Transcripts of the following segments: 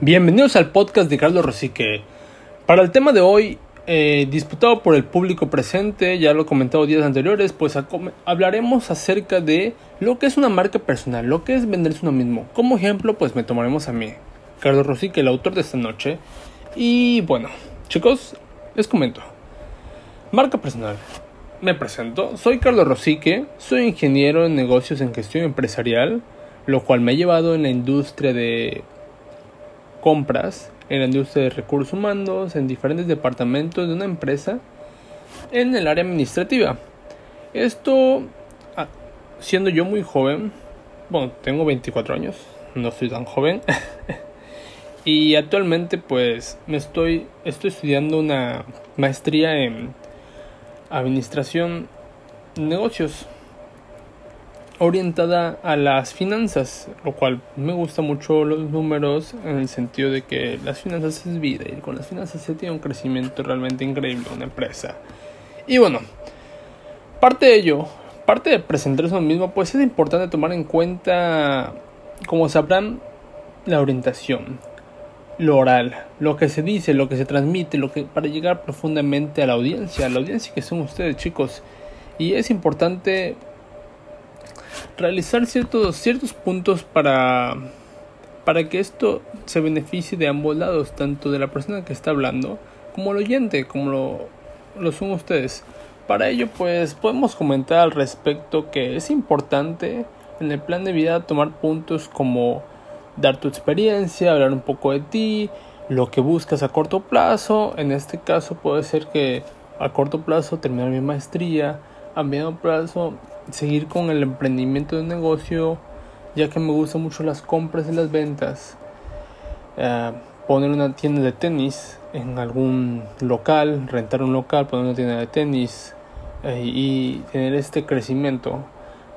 Bienvenidos al podcast de Carlos Rosique. Para el tema de hoy, eh, disputado por el público presente, ya lo he comentado días anteriores, pues hablaremos acerca de lo que es una marca personal, lo que es venderse uno mismo. Como ejemplo, pues me tomaremos a mí, Carlos Rosique, el autor de esta noche. Y bueno, chicos, les comento. Marca personal. Me presento, soy Carlos Rosique, soy ingeniero en negocios en gestión empresarial, lo cual me ha llevado en la industria de compras en la industria de recursos humanos, en diferentes departamentos de una empresa, en el área administrativa. Esto, ah, siendo yo muy joven, bueno, tengo 24 años, no soy tan joven, y actualmente pues me estoy, estoy estudiando una maestría en administración negocios orientada a las finanzas, lo cual me gusta mucho los números en el sentido de que las finanzas es vida y con las finanzas se tiene un crecimiento realmente increíble una empresa. Y bueno, parte de ello, parte de presentarse mismo, pues es importante tomar en cuenta, como sabrán, la orientación, lo oral, lo que se dice, lo que se transmite, lo que para llegar profundamente a la audiencia, a la audiencia que son ustedes, chicos. Y es importante realizar ciertos, ciertos puntos para, para que esto se beneficie de ambos lados, tanto de la persona que está hablando como el oyente, como lo, son ustedes. Para ello, pues podemos comentar al respecto que es importante en el plan de vida tomar puntos como dar tu experiencia, hablar un poco de ti, lo que buscas a corto plazo. En este caso puede ser que a corto plazo terminar mi maestría, a medio plazo seguir con el emprendimiento de un negocio, ya que me gustan mucho las compras y las ventas. Eh, poner una tienda de tenis en algún local, rentar un local, poner una tienda de tenis eh, y tener este crecimiento.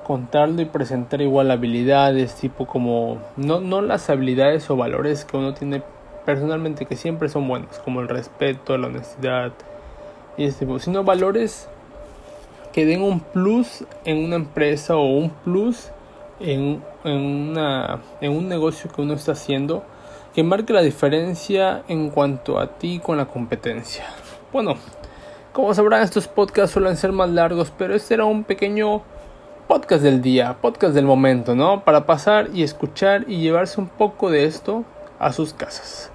Contarlo y presentar igual habilidades, tipo como, no, no las habilidades o valores que uno tiene personalmente, que siempre son buenos, como el respeto, la honestidad y este tipo, sino valores que den un plus en una empresa o un plus en, una, en un negocio que uno está haciendo que marque la diferencia en cuanto a ti con la competencia. Bueno, como sabrán estos podcasts suelen ser más largos, pero este era un pequeño podcast del día, podcast del momento, ¿no? Para pasar y escuchar y llevarse un poco de esto a sus casas.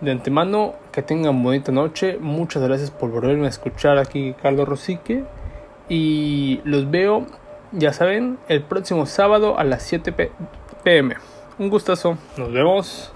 De antemano, que tengan bonita noche. Muchas gracias por volverme a escuchar aquí, Carlos Rosique. Y los veo, ya saben, el próximo sábado a las 7 pm. Un gustazo. Nos vemos.